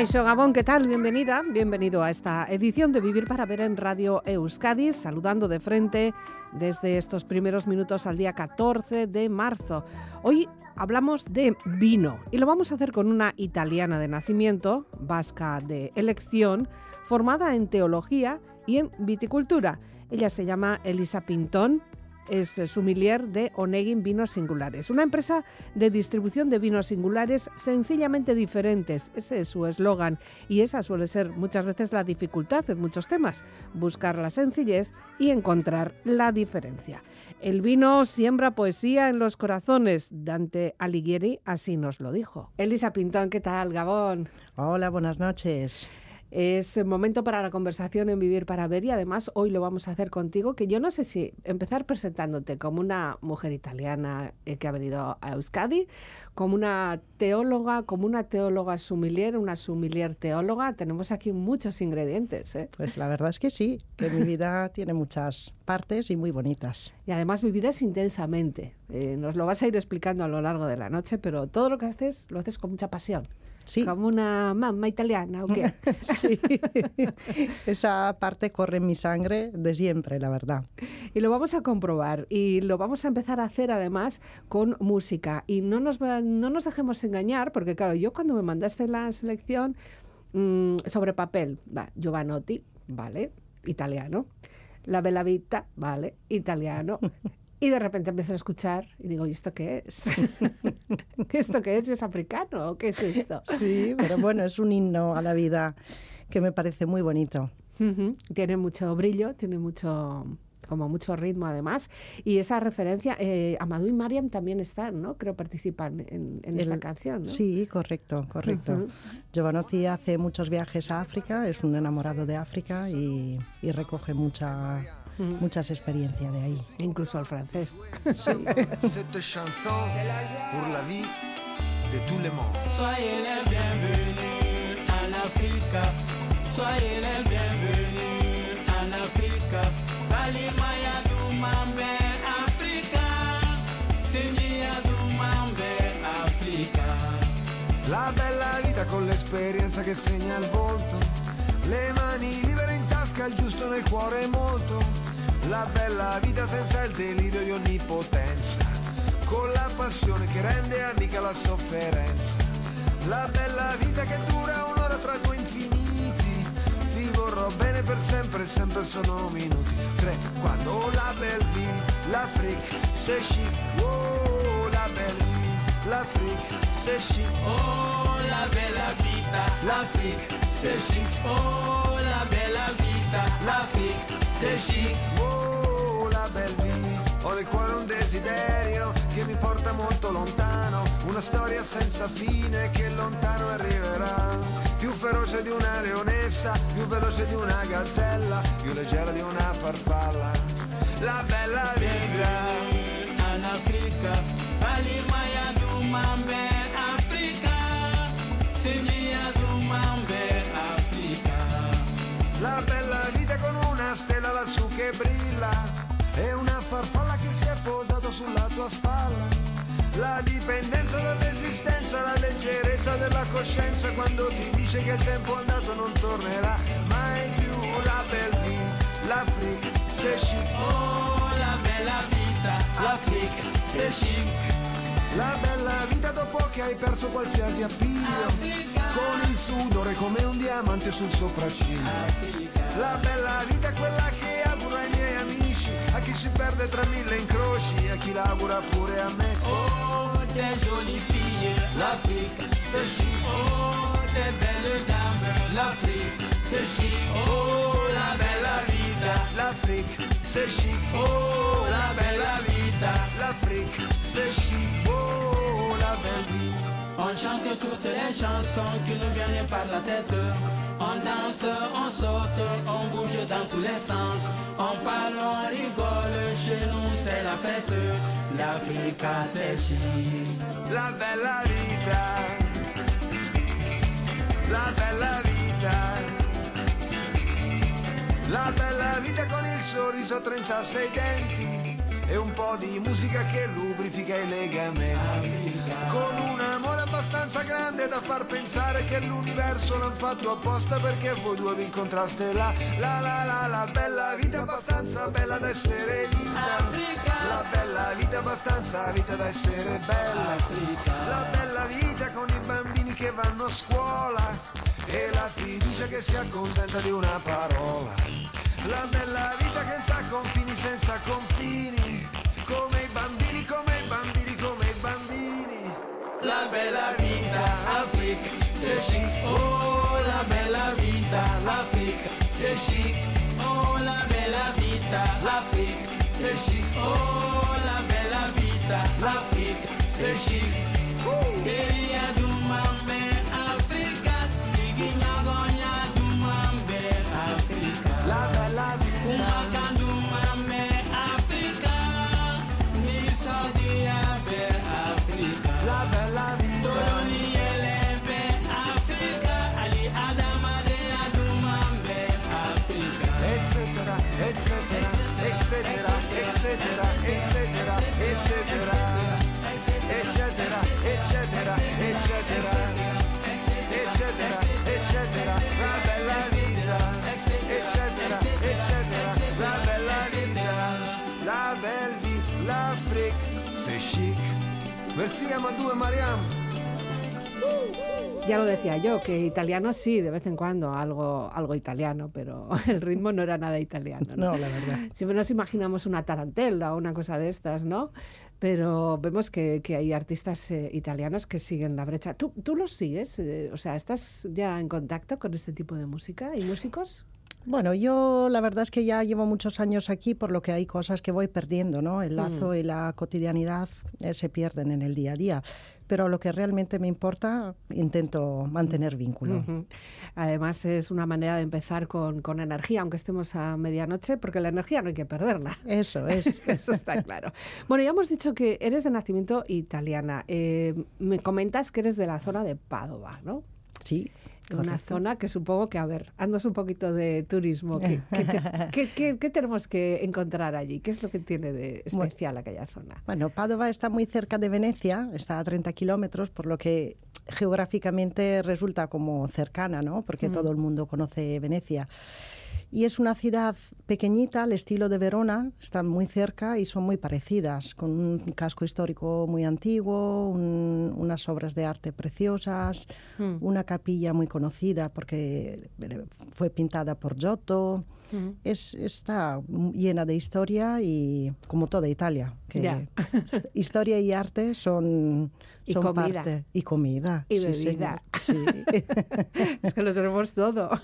Caixo Gabón, ¿qué tal? Bienvenida, bienvenido a esta edición de Vivir para Ver en Radio Euskadi, saludando de frente desde estos primeros minutos al día 14 de marzo. Hoy hablamos de vino y lo vamos a hacer con una italiana de nacimiento, vasca de elección, formada en teología y en viticultura. Ella se llama Elisa Pintón es eh, sumilier de Onegin Vinos Singulares, una empresa de distribución de vinos singulares sencillamente diferentes. Ese es su eslogan y esa suele ser muchas veces la dificultad en muchos temas, buscar la sencillez y encontrar la diferencia. El vino siembra poesía en los corazones. Dante Alighieri así nos lo dijo. Elisa Pintón, ¿qué tal, Gabón? Hola, buenas noches. Es el momento para la conversación en Vivir para Ver y además hoy lo vamos a hacer contigo, que yo no sé si empezar presentándote como una mujer italiana eh, que ha venido a Euskadi, como una teóloga, como una teóloga sumilier, una sumilier teóloga. Tenemos aquí muchos ingredientes. ¿eh? Pues la verdad es que sí, que mi vida tiene muchas partes y muy bonitas. Y además mi vida es intensamente. Eh, nos lo vas a ir explicando a lo largo de la noche, pero todo lo que haces lo haces con mucha pasión. Como una mamá italiana, ¿o qué? sí, esa parte corre en mi sangre de siempre, la verdad. Y lo vamos a comprobar y lo vamos a empezar a hacer además con música. Y no nos, no nos dejemos engañar, porque claro, yo cuando me mandaste la selección mm, sobre papel, va, Giovanotti, vale, italiano. La Bella Vita, vale, italiano. Y de repente empiezo a escuchar y digo, ¿y esto qué es? ¿Esto qué es? ¿Es africano o qué es esto? Sí, pero bueno, es un himno a la vida que me parece muy bonito. Tiene mucho brillo, tiene mucho como mucho ritmo además. Y esa referencia, eh, Amadou y Mariam también están, ¿no? Creo participan en, esta canción. ¿no? Sí, correcto, correcto. Giovanotti hace muchos viajes a África, es un enamorado de África y, y recoge mucha muchas experiencias de ahí. Incluso al francés. Sí. Cette chanson pour la vie de tout le monde. Soyez les bienvenus en Afrique. Soyez les bienvenus en Afrique. Balimaya Africa. Signia Dumambe Africa. La bella vita con l'esperienza che segna il volto. Le mani libere in tasca, il giusto nel cuore molto la bella vita senza il delirio di onnipotenza, con la passione che rende amica la sofferenza. La bella vita che dura un'ora tra due infiniti, ti vorrò bene per sempre, sempre sono minuti. Tre, quando la belle vie, la freak, c'est chic, oh la belle vie, la freak, c'est chic, oh la bella vita, la freak, c'est chic, oh la bella vita, la freak, c'est chic, oh la belle vie. Ho nel cuore un desiderio che mi porta molto lontano, una storia senza fine che lontano arriverà. Più feroce di una leonessa, più veloce di una gazzella, più leggera di una farfalla. La bella vita. In Africa, Alimaya Dumambe, che brilla e una farfalla che si è posata sulla tua spalla. La dipendenza dall'esistenza, la leggerezza della coscienza quando ti dice che il tempo andato non tornerà mai più. La belle vie, l'Afrique, c'est chic. Oh, la bella vita, l'Afrique, c'est chic. La bella vita dopo che hai perso qualsiasi appiglio Con il sudore come un diamante sul sopracciglio La bella vita è quella che auguro ai miei amici A chi si perde tra mille incroci A chi l'augura pure a me Oh, des jolies filles L'Afrique, c'est chic Oh, des belles dames L'Afrique, c'est chic Oh, la bella vita L'Afrique, c'est chic Oh, la bella vita L'Afrique, c'est chic Oh, la belle vie On chante toutes les chansons qui nous viennent par la tête. On danse, on saute, on bouge dans tous les sens. On parle, on rigole, chez nous c'est la fête. L'Africa c'est. La bella vita la bella vita. La bella vita con il sorriso a 36 denti e un po' di musica che lubrifica i legamenti. Con un amore abbastanza grande da far pensare che l'universo l'han fatto apposta perché voi due vi incontraste là. La la la la bella vita abbastanza bella da essere vita. La bella vita abbastanza vita da essere bella. La bella vita con i bambini che vanno a scuola e la fiducia che si accontenta di una parola. La bella vita che senza confini, senza confini, come i bambini, come i bambini, come i bambini. La bella vita, Africa, c'est chic. Oh, la bella vita, l'Afrique, c'est chic. Oh, la bella vita, l'Afrique, c'est chic. Oh, la bella vita, l'Afrique, c'est chic. Queria Mariam. Ya lo decía yo, que italiano sí, de vez en cuando, algo, algo italiano, pero el ritmo no era nada italiano. ¿no? No, la verdad. Siempre nos imaginamos una tarantela o una cosa de estas, ¿no? Pero vemos que, que hay artistas eh, italianos que siguen la brecha. ¿Tú, tú los sigues? Eh, o sea, ¿estás ya en contacto con este tipo de música y músicos? Bueno, yo la verdad es que ya llevo muchos años aquí, por lo que hay cosas que voy perdiendo, ¿no? El lazo y la cotidianidad eh, se pierden en el día a día. Pero lo que realmente me importa, intento mantener vínculo. Además, es una manera de empezar con, con energía, aunque estemos a medianoche, porque la energía no hay que perderla. Eso es. Eso está claro. Bueno, ya hemos dicho que eres de nacimiento italiana. Eh, me comentas que eres de la zona de Padova, ¿no? Sí. Una zona que supongo que, a ver, andas un poquito de turismo. ¿Qué, qué te- qué- qué- qué tenemos que encontrar allí? ¿Qué es lo que tiene de especial aquella zona? Bueno, Padova está muy cerca de Venecia, está a 30 kilómetros, por lo que geográficamente resulta como cercana, ¿no? Porque todo el mundo conoce Venecia. Y es una ciudad pequeñita, al estilo de Verona, están muy cerca y son muy parecidas, con un casco histórico muy antiguo, un- unas obras de arte preciosas, una capilla muy conocida porque eh, fue pintada por Giotto. Es, está llena de historia y como toda Italia, que Ya. historia y arte son, Y son comida. parte. Y comida. Y sí, bebida. sí. Es que lo tenemos todo.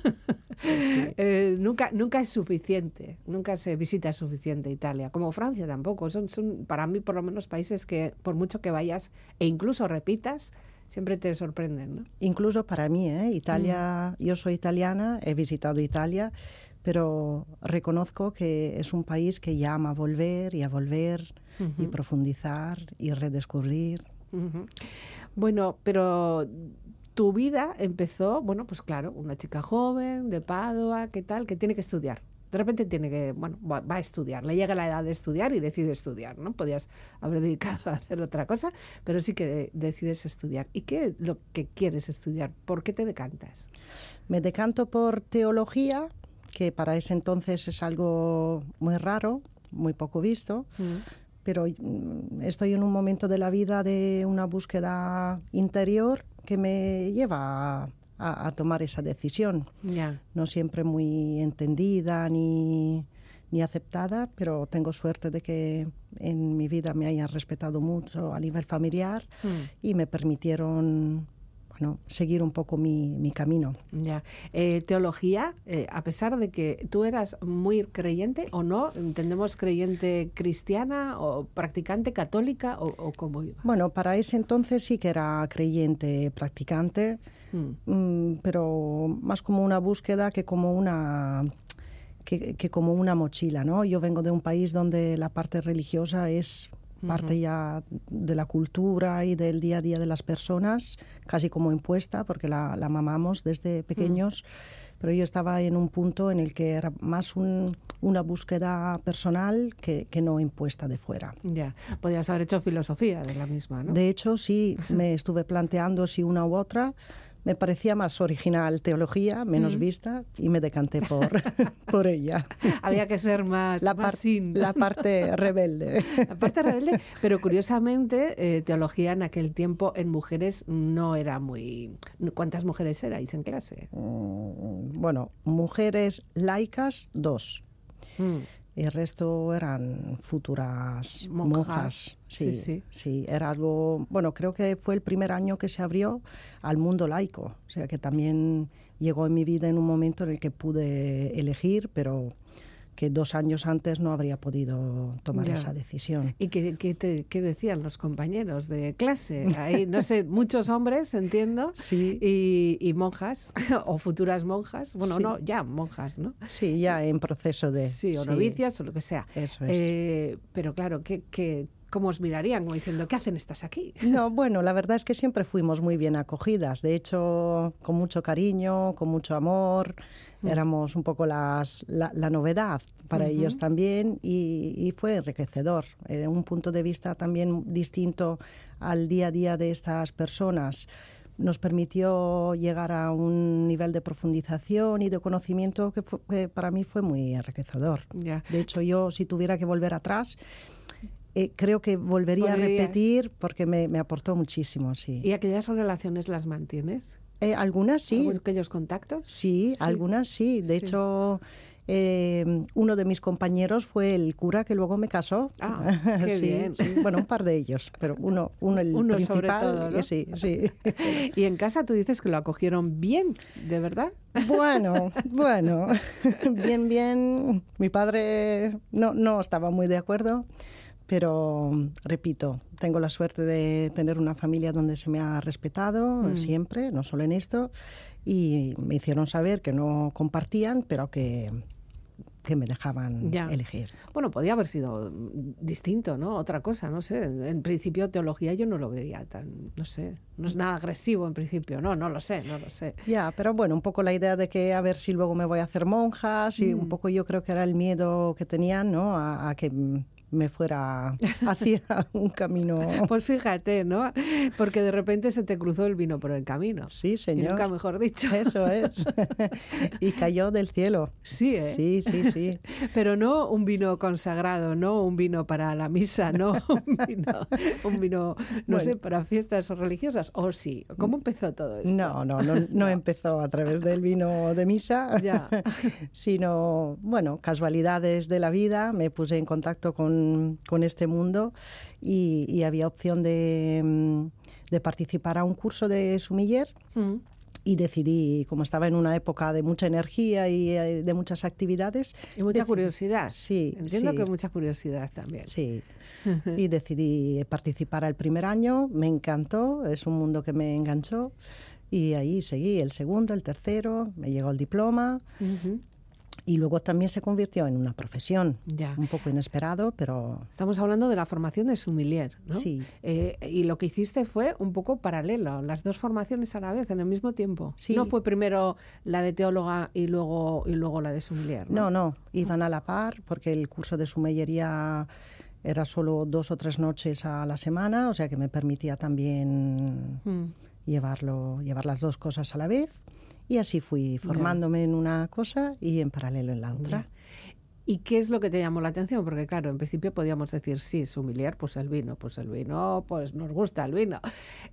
Eh, nunca, nunca es suficiente, nunca se visita suficiente Italia, como Francia tampoco. Son, son, para mí, por lo menos, países que, por mucho que vayas e incluso repitas, siempre te sorprenden. ¿no? Incluso para mí, ¿eh? Italia, Mm. yo soy italiana, he visitado Italia, pero reconozco que es un país que llama a volver y a volver y profundizar y redescubrir. Ujú. Bueno, pero tu vida empezó, bueno, pues claro, una chica joven de Padua, ¿qué tal? Que tiene que estudiar. De repente tiene que, bueno, va, va a estudiar, le llega la edad de estudiar y decide estudiar, ¿no? Podías haber dedicado a hacer otra cosa, pero sí que decides estudiar. ¿Y qué es lo que quieres estudiar? ¿Por qué te decantas? Me decanto por teología, que para ese entonces es algo muy raro, muy poco visto, pero mm, estoy en un momento de la vida de una búsqueda interior que me lleva a, a- a tomar esa decisión. Ya. No siempre muy entendida ni, ni aceptada, pero tengo suerte de que en mi vida me hayan respetado mucho a nivel familiar y me permitieron bueno, seguir un poco mi, mi camino. Ya. Eh, teología, eh, a pesar de que tú eras muy creyente o no, entendemos creyente cristiana o practicante católica o, o cómo iba. Bueno, para ese entonces sí que era creyente, practicante, Mm. mm, pero más como una búsqueda que como una que, que como una mochila, ¿no? Yo vengo de un país donde la parte religiosa es parte ya de la cultura y del día a día de las personas, casi como impuesta, porque la, la mamamos desde pequeños. Pero yo estaba en un punto en el que era más un, una búsqueda personal que, que, no impuesta de fuera. Ya, podrías haber hecho filosofía de la misma, ¿no? De hecho, sí, me estuve planteando si una u otra me parecía más original teología, menos vista, y me decanté por, por ella. Había que ser más, la, más sin. la parte rebelde. La parte rebelde, pero curiosamente, eh, teología en aquel tiempo en mujeres no era muy... ¿Cuántas mujeres erais en clase? Mm, bueno, mujeres laicas, dos. Mm. El resto eran futuras monjas. monjas. Sí, sí, sí, sí, era algo, bueno, creo que fue el primer año que se abrió al mundo laico, o sea que también llegó en mi vida en un momento en el que pude elegir, pero que dos años antes no habría podido tomar esa decisión. ¿Y qué, qué, decían los compañeros de clase? Ahí, no sé, muchos hombres, entiendo, sí. y, monjas, o futuras monjas, bueno, no, ya monjas, ¿no? Sí, ya en proceso de... Sí, o novicias, o lo que sea. Eso es. Eh, pero claro, ¿qué, qué, cómo os mirarían como diciendo, ¿qué hacen estas aquí? No, bueno, la verdad es que siempre fuimos muy bien acogidas, de hecho, con mucho cariño, con mucho amor. Éramos un poco las, la, novedad para ellos también y, fue enriquecedor, eh, un punto de vista también distinto al día a día de estas personas nos permitió llegar a un nivel de profundización y de conocimiento que, que para mí fue muy enriquecedor. De hecho, yo si tuviera que volver atrás, eh, creo que volvería a repetir porque me, me, aportó muchísimo, sí. ¿Y aquellas relaciones las mantienes? Eh, algunas sí. ¿Aquellos contactos? Sí, algunas sí. De hecho... Eh, uno de mis compañeros fue el cura que luego me casó. Ah, qué bien. Bueno, un par de ellos, pero uno, uno el uno principal. Sobre todo, ¿no? Sí, sí. Y en casa tú dices que lo acogieron bien, ¿de verdad? Bueno, bueno, bien, bien. Mi padre no, no estaba muy de acuerdo. Pero, repito, tengo la suerte de tener una familia donde se me ha respetado mm. siempre, no solo en esto, y me hicieron saber que no compartían, pero que, que me dejaban elegir. Bueno, podía haber sido distinto, ¿no? Otra cosa, no sé. En principio, teología yo no lo vería tan, no sé, no es nada agresivo en principio, no, no lo sé, no lo sé. Ya, pero bueno, un poco la idea de que a ver si luego me voy a hacer monja, un mm. poco yo creo que era el miedo que tenían, ¿no? a que me fuera hacia un camino. Pues fíjate, ¿no? Porque de repente se te cruzó el vino por el camino. Sí, señor. Y nunca mejor dicho. Eso es. y cayó del cielo. Sí, ¿eh? Sí, sí, sí. Pero no un vino consagrado, no un vino para la misa, no un vino, un vino no sé, para fiestas religiosas. ¿O sí? ¿Cómo empezó todo esto? No, no, no, no empezó a través del vino de misa, ya. sino, bueno, casualidades de la vida. Me puse en contacto con con, este mundo y, había opción de, de, participar a un curso de sumiller. Mm. y decidí, como estaba en una época de mucha energía y eh, de muchas actividades. Y mucha curiosidad. Sí. Entiendo que mucha curiosidad también. Sí. y decidí participar al primer año, me encantó, es un mundo que me enganchó. Y ahí seguí el segundo, el tercero, me llegó el diploma y luego también se convirtió en una profesión. Ya. Un poco inesperado, pero... Estamos hablando de la formación de sumilier, ¿no? Sí. Eh, y lo que hiciste fue un poco paralelo, las dos formaciones a la vez, en el mismo tiempo. Sí. No fue primero la de teóloga y luego, y luego la de sumilier, ¿no? No, no, iban a la par, porque el curso de sumillería era solo dos o tres noches a la semana, o sea que me permitía también mm. llevarlo, llevar las dos cosas a la vez. Y así fui formándome en una cosa y en paralelo en la otra. ¿Y qué es lo que te llamó la atención? Porque claro, en principio podíamos decir, sí, sumiliar, pues el vino, pues el vino, pues nos gusta el vino.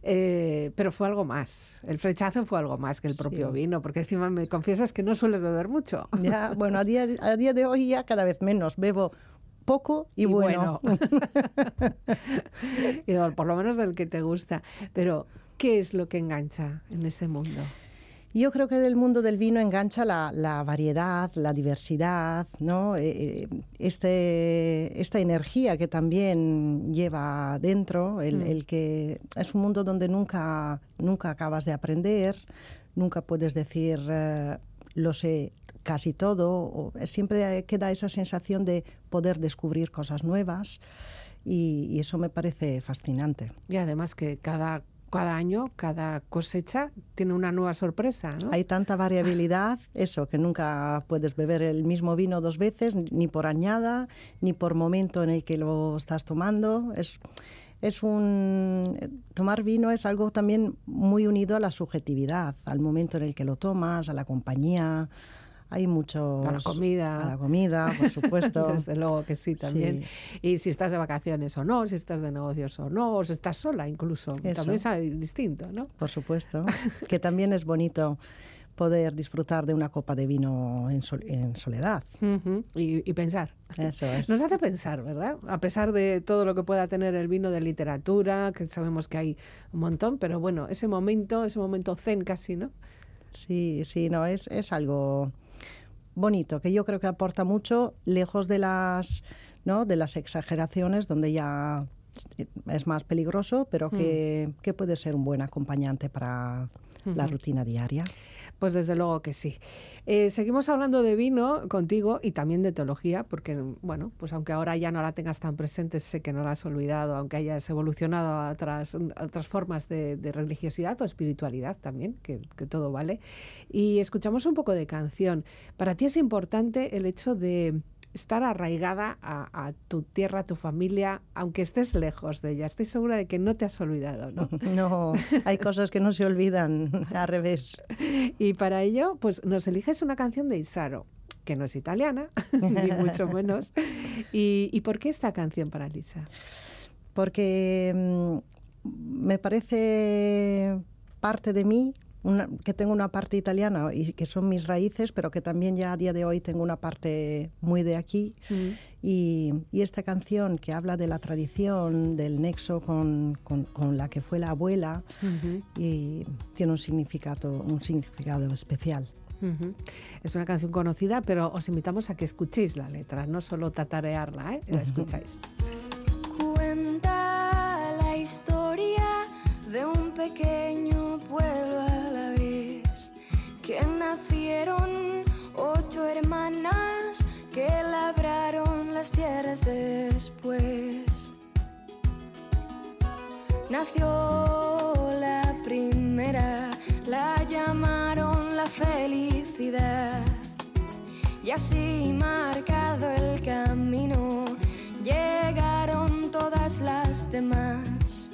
Eh, pero fue algo más. El flechazo fue algo más que el propio vino, porque encima me confiesas que no sueles beber mucho. Ya, bueno, a día, a día de hoy ya cada vez menos. Bebo poco y, bueno. bueno. por lo menos del que te gusta. Pero, ¿qué es lo que engancha en este mundo? Yo creo que del mundo del vino engancha la, variedad, la diversidad, ¿no? Eh, eh, este, esta energía que también lleva dentro, el, mm. el, que es un mundo donde nunca, nunca acabas de aprender, nunca puedes decir eh, lo sé casi todo, o siempre queda esa sensación de poder descubrir cosas nuevas y, eso me parece fascinante. Y además que cada cada año, cada cosecha tiene una nueva sorpresa. ¿no? Hay tanta variabilidad, eso, que nunca puedes beber el mismo vino dos veces, ni por añada, ni por momento en el que lo estás tomando. Es, es un tomar vino es algo también muy unido a la subjetividad, al momento en el que lo tomas, a la compañía. Hay mucho a la comida, a la comida, por supuesto. Desde luego que sí también. Y si estás de vacaciones o no, si estás de negocios o no, o si estás sola incluso, también es distinto, ¿no? Por supuesto, que también es bonito poder disfrutar de una copa de vino en, soledad. y, pensar. Eso es. Nos hace pensar, ¿verdad? A pesar de todo lo que pueda tener el vino de literatura, que sabemos que hay un montón, pero bueno, ese momento, ese momento zen casi, ¿no? Sí, sí, no, es, es algo bonito, que yo creo que aporta mucho, lejos de las, ¿no? de las exageraciones, donde ya es más peligroso, pero que, mm. que puede ser un buen acompañante para la rutina diaria. Pues desde luego que sí. Eh, seguimos hablando de vino contigo y también de teología, porque, bueno, pues aunque ahora ya no la tengas tan presente, sé que no la has olvidado, aunque hayas evolucionado a otras, otras formas de, religiosidad o espiritualidad también, que, que todo vale. Y escuchamos un poco de canción. Para ti es importante el hecho de estar arraigada a, tu tierra, a tu familia, aunque estés lejos de ella. Estoy segura de que no te has olvidado, ¿no? No, hay cosas que no se olvidan, al revés. Y para ello, pues nos eliges una canción de Isaro, que no es italiana, ni mucho menos. ¿Y, ¿Y, por qué esta canción para Lisa? Porque mm, me parece parte de mí que tengo una parte italiana y que son mis raíces, pero que también ya a día de hoy tengo una parte muy de aquí. Mm. Y, esta canción que habla de la tradición, del nexo con, con, la que fue la abuela, y tiene un significado, un significado especial. Es una canción conocida, pero os invitamos a que escuchéis la letra, no solo tatarearla, ¿eh? la escucháis. Cuenta la historia de un pequeño Nació la primera, la llamaron la felicidad. Y así marcado el camino, llegaron todas las demás.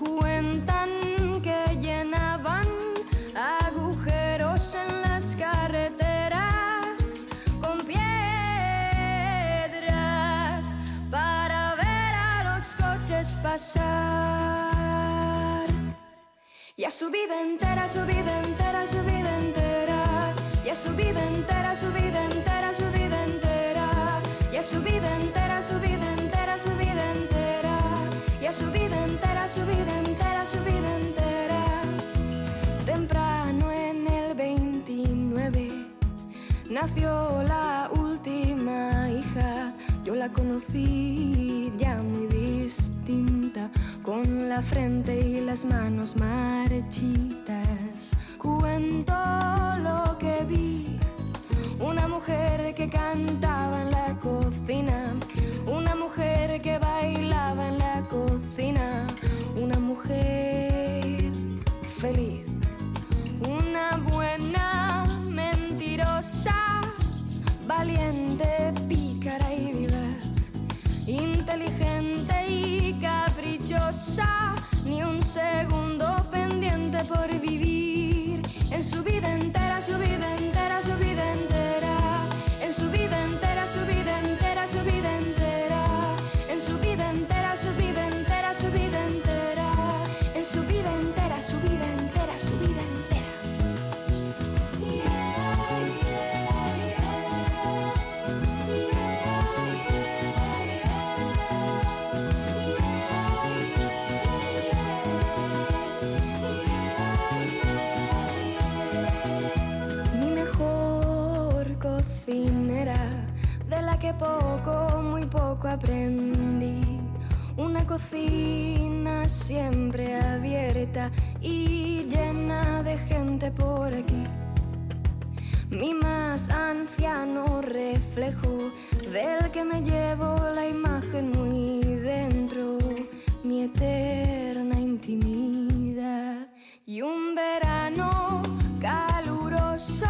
Cuentan que llenaban Y a su vida entera, su vida entera, su vida entera. Y a su vida entera, su vida entera, su vida entera. Y a su vida entera, su vida entera, su vida entera. Y a su vida entera, su vida entera, su vida entera. Temprano en el 29 nació la última hija. Yo la conocí ya muy distinta con la frente y las manos marchitas. Cuento lo que vi, una mujer que cantaba en la cocina siempre abierta y llena de gente por aquí. Mi más anciano reflejo del que me llevo la imagen muy de mi eterna intimidad y un verano caluroso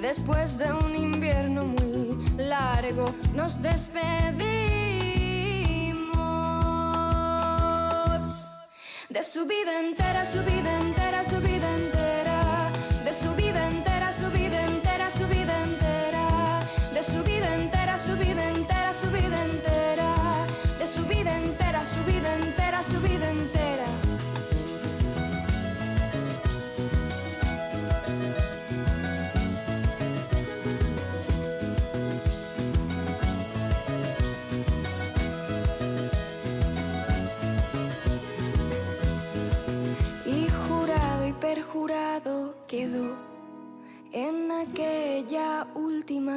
después de un invierno muy largo nos despedimos accidente.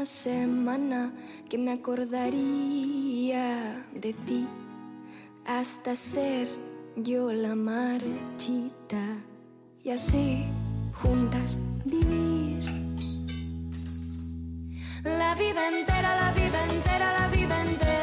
Semana que me acordaría de ti hasta ser yo la marchita. Y así juntas vivir. La vida entera, la vida entera, la vida entera,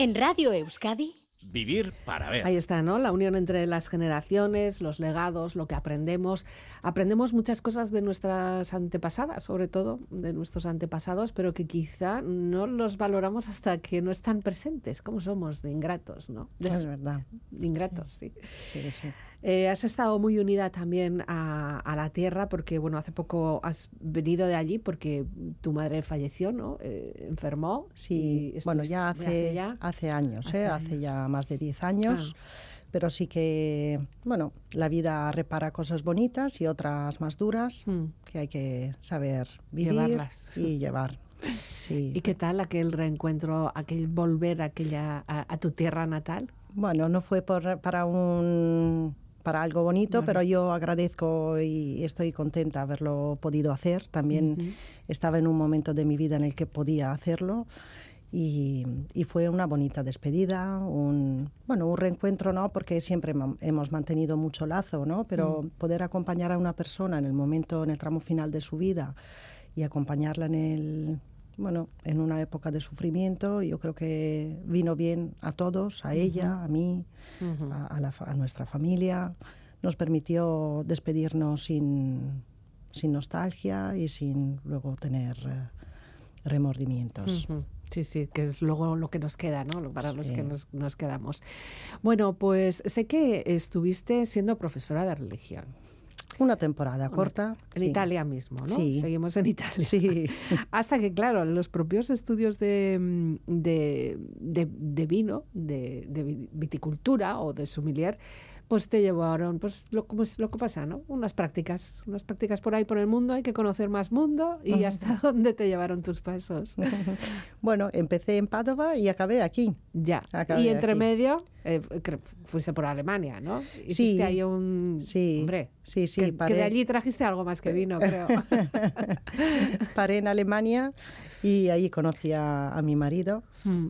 En Radio Euskadi, Vivir para ver. Ahí está, ¿no? La unión entre las generaciones, los legados, lo que aprendemos. Aprendemos muchas cosas de nuestras antepasadas, sobre todo de nuestros antepasados, pero que quizá no los valoramos hasta que no están presentes. ¿Cómo somos de ingratos, no? De Es verdad. de ingratos, sí. Sí, sí. Eh, has estado muy unida también a, a la tierra porque, bueno, hace poco has venido de allí porque tu madre falleció, ¿no? Eh, enfermó. Sí, bueno, ya estuviste- hace, ya. hace años, Hace ¿eh? años. hace ya más de 10 años. Pero sí que, bueno, la vida repara cosas bonitas y otras más duras Mm. que hay que saber vivir Llevarlas. y llevar. Sí. ¿Y qué tal aquel reencuentro, aquel volver a, aquella, a, a tu tierra natal? Bueno, no fue por- para un para algo bonito, Bueno. pero yo agradezco y estoy contenta haberlo podido hacer. También estaba en un momento de mi vida en el que podía hacerlo y, y fue una bonita despedida, un bueno, un reencuentro, ¿no? Porque siempre hemos mantenido mucho lazo, ¿no? Pero poder acompañar a una persona en el momento, en el tramo final de su vida y acompañarla en el bueno, en una época de sufrimiento, yo creo que vino bien a todos, a ella, a mí, a, a la a nuestra familia. Nos permitió despedirnos sin, sin nostalgia y sin luego tener eh, remordimientos. Sí, sí, que es luego lo que nos queda, ¿no? Para los que nos, nos quedamos. Bueno, pues sé que estuviste siendo profesora de religión. Una temporada corta. En sí. Italia mismo, ¿no? Sí. Seguimos en Italia. Sí. Hasta que, claro, los propios estudios de, mm, de, de- de vino, de, de vi- viticultura o de sommelier, pues te llevaron, pues lo, como es lo que pasa, ¿no? Unas prácticas, unas prácticas por ahí por el mundo, hay que conocer más mundo y hasta dónde te llevaron tus pasos. Bueno, empecé en Padova y acabé aquí. Ya. Acabé y entre aquí. medio, eh, fuiste por Alemania, ¿no? Hiciste Sí, ahí un... sí, Hombre, sí, sí, que, que de allí trajiste algo más que vino, creo. Paré en Alemania y ahí conocí a, a mi marido Mm.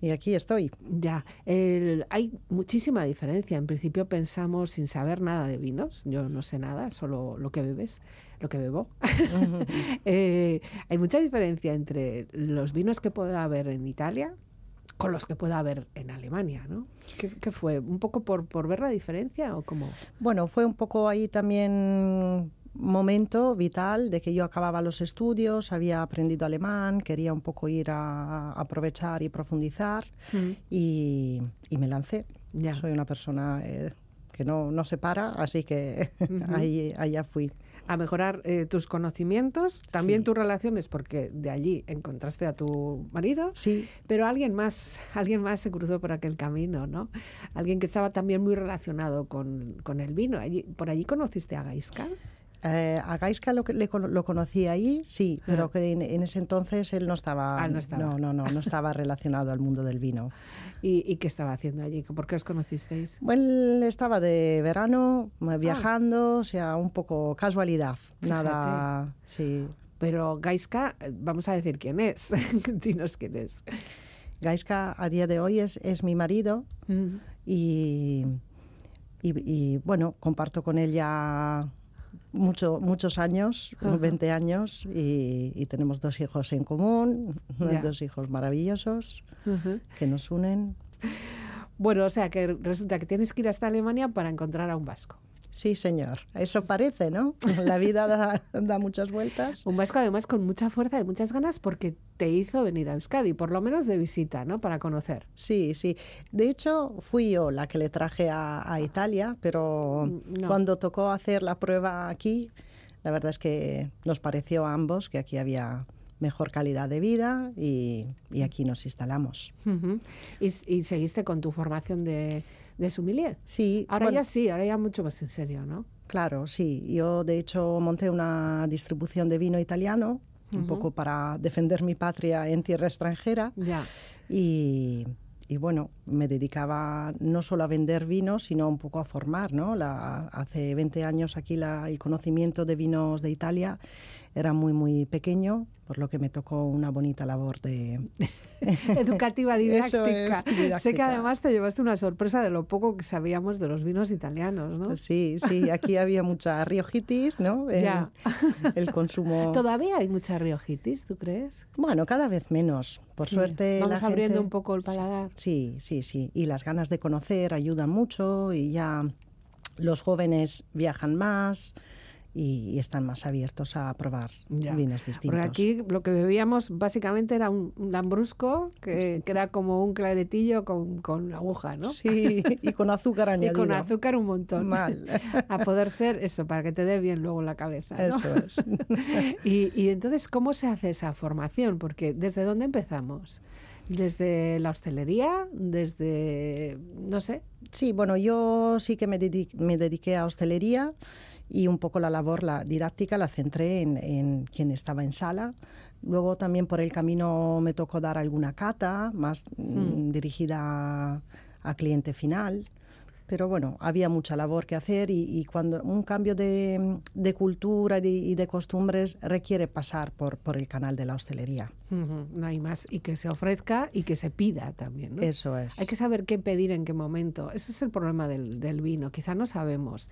Y aquí estoy. Ya, el- hay muchísima diferencia. En principio pensamos sin saber nada de vinos. Yo no sé nada, solo lo que bebes, lo que bebo. Eh, hay mucha diferencia entre los vinos que puede haber en Italia con los que pueda haber en Alemania, ¿no? ¿Qué, qué fue? ¿Un poco por, por ver la diferencia o cómo? Bueno, fue un poco ahí también momento vital de que yo acababa los estudios, había aprendido alemán, quería un poco ir a, a aprovechar y profundizar y, y me lancé. Ya. Soy una persona eh, que no, no se para, así que ahí, allá fui. a mejorar eh, tus conocimientos, también Sí. tus relaciones, porque de allí encontraste a tu marido, Sí, pero alguien más, alguien más se cruzó por aquel camino, ¿no? Alguien que estaba también muy relacionado con, con el vino. Allí, ¿Por allí conociste a Gaisca? Eh, a Gaisca lo, que- le lo conocí ahí, sí, pero que en, en ese entonces él no estaba, Ah, no estaba. no, no, no, no estaba relacionado al mundo del vino. ¿Y, y qué estaba haciendo allí? ¿Por qué os conocisteis? Bueno, estaba de verano eh, viajando, o sea, un poco casualidad, nada, sí. Pero Gaiska, eh, vamos a decir quién es. Dinos quién es. Gaisca a día de hoy es, es mi marido Mm. y, y, y, bueno, comparto con él ya mucho, muchos años, Ajá. 20 años, y, y tenemos dos hijos en común, dos hijos maravillosos que nos unen. Bueno, o sea que resulta que tienes que ir hasta Alemania para encontrar a un vasco. Sí, señor, eso parece, ¿no? La vida da, da muchas vueltas. Un vasco además con mucha fuerza y muchas ganas porque te hizo venir a Euskadi, por lo menos de visita, ¿no? Para conocer. Sí, sí. De hecho, fui yo la que le traje a, a Italia, pero Mm, no. cuando tocó hacer la prueba aquí, la verdad es que nos pareció a ambos que aquí había mejor calidad de vida y, y aquí nos instalamos. Y seguiste con tu formación de, de sommelier. Sí, Ahora bueno, ya sí, ahora ya mucho más en serio, ¿no? Claro, sí. Yo, de hecho, monté una distribución de vino italiano, un poco para defender mi patria en tierra extranjera. Ya. Y, y bueno, me dedicaba no solo a vender vinos, sino un poco a formar, ¿no? La, hace 20 años aquí la- el conocimiento de vinos de Italia era muy, muy pequeño, por lo que me tocó una bonita labor de... Educativa, didáctica. es, Sé que didáctica. además te llevaste una sorpresa de lo poco que sabíamos de los vinos italianos, ¿no? Sí, sí, aquí había mucha riojitis, ¿no? El, Ya. el consumo... Todavía hay mucha riojitis, ¿tú crees? Bueno, cada vez menos. Por Sí. suerte Vamos la abriendo gente- un poco el paladar. Sí, sí, sí. Y las ganas de conocer ayudan mucho y ya los jóvenes viajan más y, y están más abiertos a probar Ya. vinos distintos. Porque aquí lo que bebíamos básicamente era un, lambrusco, que, que era como un claretillo con, con aguja, ¿no? Sí, y con azúcar Y añadido. con azúcar un montón. Mal. A poder ser eso, para que te dé bien luego la cabeza. ¿no? Eso es. Y, y entonces, ¿cómo se hace esa formación? Porque ¿desde dónde empezamos? ¿Desde la hostelería? ¿Desde, no sé? Sí, bueno, yo sí que me, dedi- me dediqué a hostelería y un poco la labor la didáctica la centré en, en quien estaba en sala. Luego también por el camino me tocó dar alguna cata más mm, dirigida a, a cliente final. Pero bueno, había mucha labor que hacer y, y cuando un cambio de, de cultura y de, y de costumbres requiere pasar por, por el canal de la hostelería. Ujú, No hay más. Y que se ofrezca y que se pida también. ¿no? Eso es. Hay que saber qué pedir en qué momento. Ese es el problema del, del vino. Quizá no sabemos.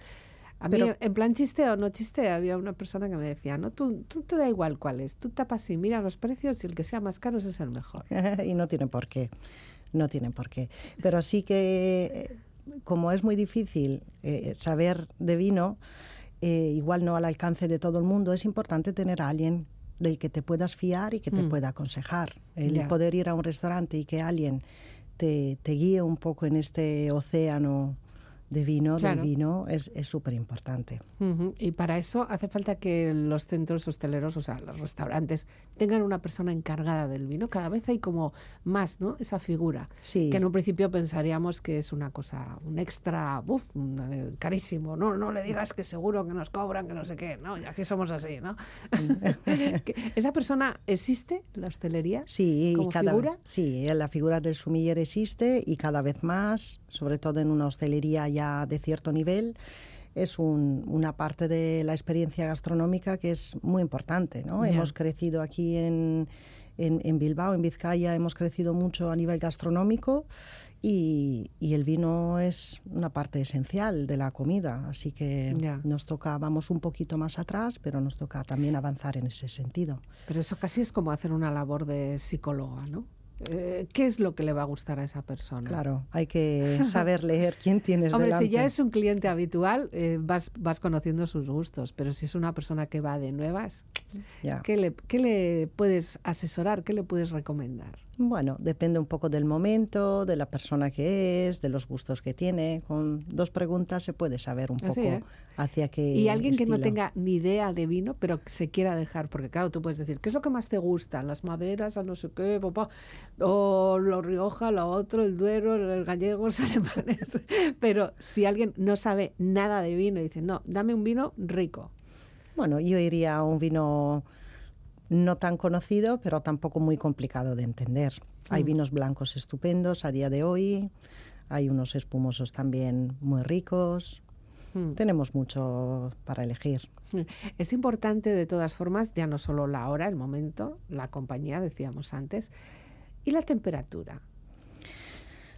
A mí, Pero- en plan chiste o no chiste, había una persona que me decía, no, tú, tú te da igual cuál es. Tú tapas y mira los precios y el que sea más caro ese es el mejor. y no tienen por qué. No tienen por qué. Pero sí que, eh, como es muy difícil eh, saber de vino, eh, igual no al alcance de todo el mundo, es importante tener a alguien del que te puedas fiar y que te Mm. pueda aconsejar. El poder ir a un restaurante y que alguien te, te guíe un poco en este océano de vino, Claro. del vino, es súper importante. Ujú, Y para eso hace falta que los centros hosteleros, o sea, los restaurantes, tengan una persona encargada del vino. Cada vez hay como más, ¿no? Esa figura. Sí. Que en un principio pensaríamos que es una cosa, un extra, uf, carísimo. No, no le digas que seguro que nos cobran, que no sé qué. No, y aquí somos así, ¿no? ¿Esa persona existe la hostelería? Sí, y como cada, figura? sí, la figura del sumiller existe y cada vez más, sobre todo en una hostelería ya de cierto nivel, es un- una parte de la experiencia gastronómica que es muy importante. ¿no? Hemos crecido aquí en, en- en Bilbao, en Vizcaya, hemos crecido mucho a nivel gastronómico y, y el vino es una parte esencial de la comida, así que nos toca, vamos un poquito más atrás, pero nos toca también avanzar en ese sentido. Pero eso casi es como hacer una labor de psicóloga, ¿no? Eh, ¿Qué es lo que le va a gustar a esa persona? Claro, hay que saber leer quién tienes Hombre, delante. si ya es un cliente habitual, eh, vas, vas conociendo sus gustos, pero si es una persona que va de nuevas. ¿qué le, qué le puedes asesorar? ¿Qué le puedes recomendar? Bueno, depende un poco del momento, de la persona que es, de los gustos que tiene. Con dos preguntas se puede saber un Así, poco hacia qué Y alguien que no tenga ni idea de vino, pero que se quiera dejar, porque claro, tú puedes decir, ¿qué es lo que más te gusta? Las maderas, a no sé qué, papá, o lo Rioja, lo otro, el Duero, el gallego, los alemanes. Pero si alguien no sabe nada de vino y dice, no, dame un vino rico, Bueno, yo iría a un vino no tan conocido, pero tampoco muy complicado de entender. Hay Mm. vinos blancos estupendos a día de hoy, hay unos espumosos también muy ricos. Mm. Tenemos mucho para elegir. Es importante de todas formas, ya no solo la hora, el momento, la compañía, decíamos antes, y la temperatura.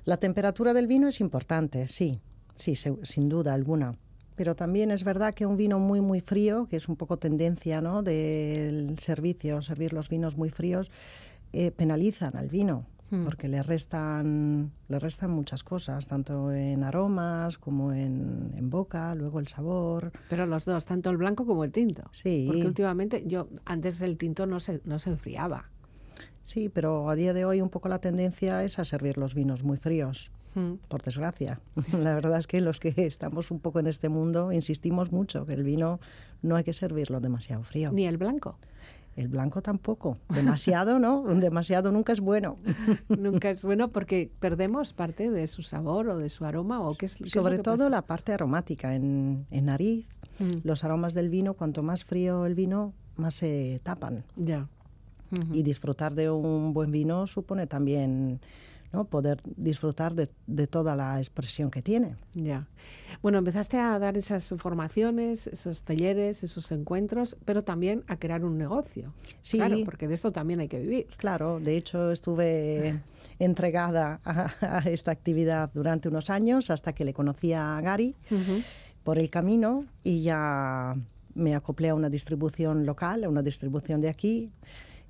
La temperatura del vino es importante, sí, sí, se- sin duda alguna. Pero también es verdad que un vino muy, muy frío, que es un poco tendencia ¿no? del servicio, servir los vinos muy fríos, eh, penalizan al vino, Hmm. porque le restan, le restan muchas cosas, tanto en aromas como en, en boca, luego el sabor. Pero los dos, tanto el blanco como el tinto. Sí. Porque últimamente, yo antes el tinto no se, no se enfriaba. Sí, pero a día de hoy un poco la tendencia es a servir los vinos muy fríos. Por desgracia. La verdad es que los que estamos un poco en este mundo insistimos mucho que el vino no hay que servirlo demasiado frío. Ni el blanco. El blanco tampoco. Demasiado, ¿no? Demasiado nunca es bueno. Nunca es bueno porque perdemos parte de su sabor o de su aroma o qué es, qué es lo Sobre que todo pasa? la parte aromática en, en nariz. Mm, Los aromas del vino, cuanto más frío el vino, más se tapan. Ya. Y disfrutar de un buen vino supone también ¿no? poder disfrutar de, de toda la expresión que tiene. Ya. Bueno, empezaste a dar esas formaciones, esos talleres, esos encuentros, pero también a crear un negocio. Sí. Claro, porque de esto también hay que vivir. Claro, de hecho estuve entregada a, a esta actividad durante unos años hasta que le conocí a Gary por el camino y ya me acoplé a una distribución local, a una distribución de aquí.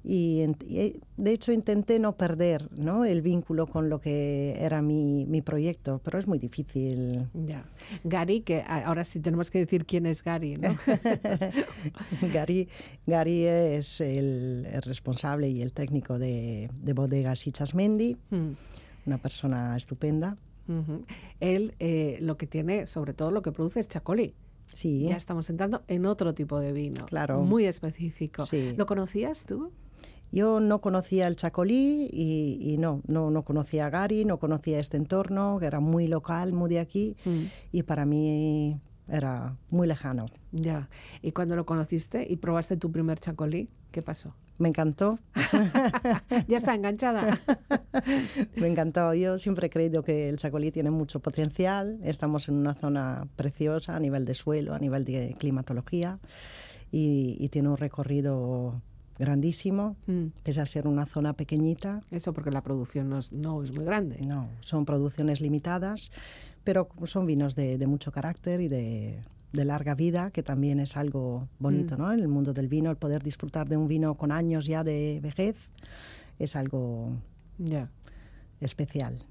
Y, y, eh, de hecho intenté no perder ¿no? el vínculo con lo que era mi, mi proyecto, pero es muy difícil. Ya. Gary, que ahora sí tenemos que decir quién es Gary, ¿no? Gary, Gary es el, el responsable y el técnico de, de bodegas Ichasmendi, Mm. una persona estupenda. Él eh, lo que tiene, sobre todo lo que produce es chacolí. Sí, Ya estamos entrando en otro tipo de vino. Claro. Muy específico. Sí. ¿Lo conocías tú? Yo no conocía el chacolí y, y no, no, no conocía a Gary, no conocía este entorno, que era muy local, muy de aquí, Mm. y para mí era muy lejano. Ya. Y cuando lo conociste y probaste tu primer chacolí, ¿qué pasó? Me encantó, ya está enganchada. me encantó. Yo siempre he creído que el chacolí tiene mucho potencial. Estamos en una zona preciosa a nivel de suelo, a nivel de climatología, y, y tiene un recorrido grandísimo, Mm. pese a ser una zona pequeñita. Eso porque la producción no es, no es muy grande. No, son producciones limitadas, pero son vinos de, de mucho carácter y de, de larga vida, que también es algo bonito, Mm. ¿no? En el mundo del vino, el poder disfrutar de un vino con años ya de vejez es algo Ya. Especial.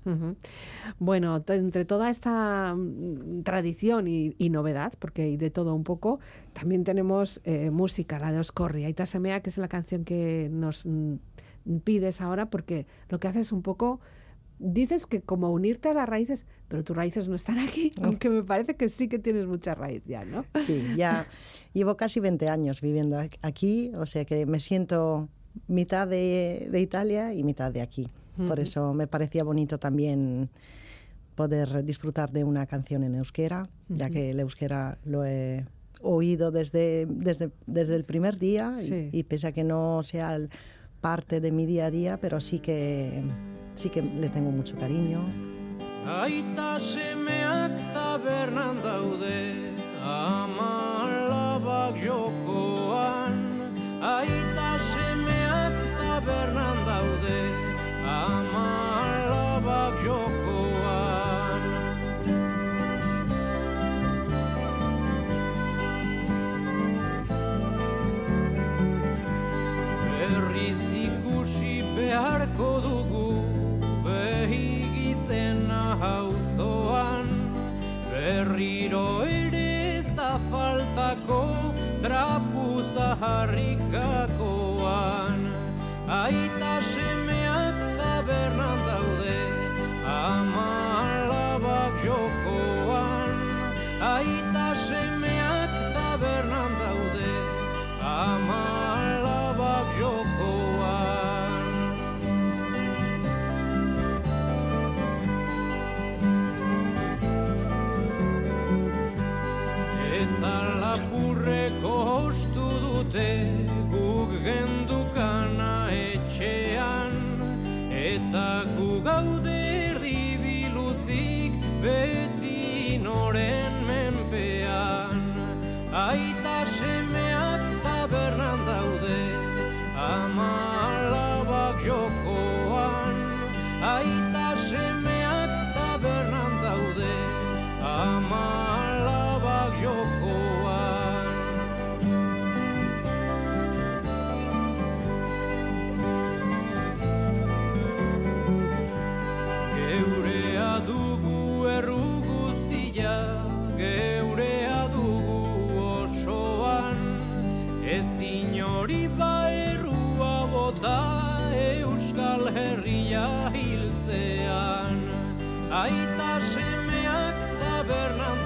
Bueno, entre toda esta mm, tradición y, y novedad, porque hay de todo un poco, también tenemos eh, música, la de Oscorri, Aita Semea, que es la canción que nos mm, pides ahora, porque lo que hace es un poco, dices que como unirte a las raíces, pero tus raíces no están aquí, aunque me parece que sí que tienes mucha raíz ya, ¿no? Sí, ya llevo casi 20 años viviendo aquí, o sea que me siento mitad de, de Italia y mitad de aquí. Por eso me parecía bonito también poder disfrutar de una canción en euskera, ya que el euskera lo he oído desde, desde, desde el primer día y- Sí. y, pese a que no sea el- parte de mi día a día, pero sí que, sí que le tengo mucho cariño. Aita semeak tabernan daude Ama alabak jokoan Rica. Hiltzean. Aita semeak tabernan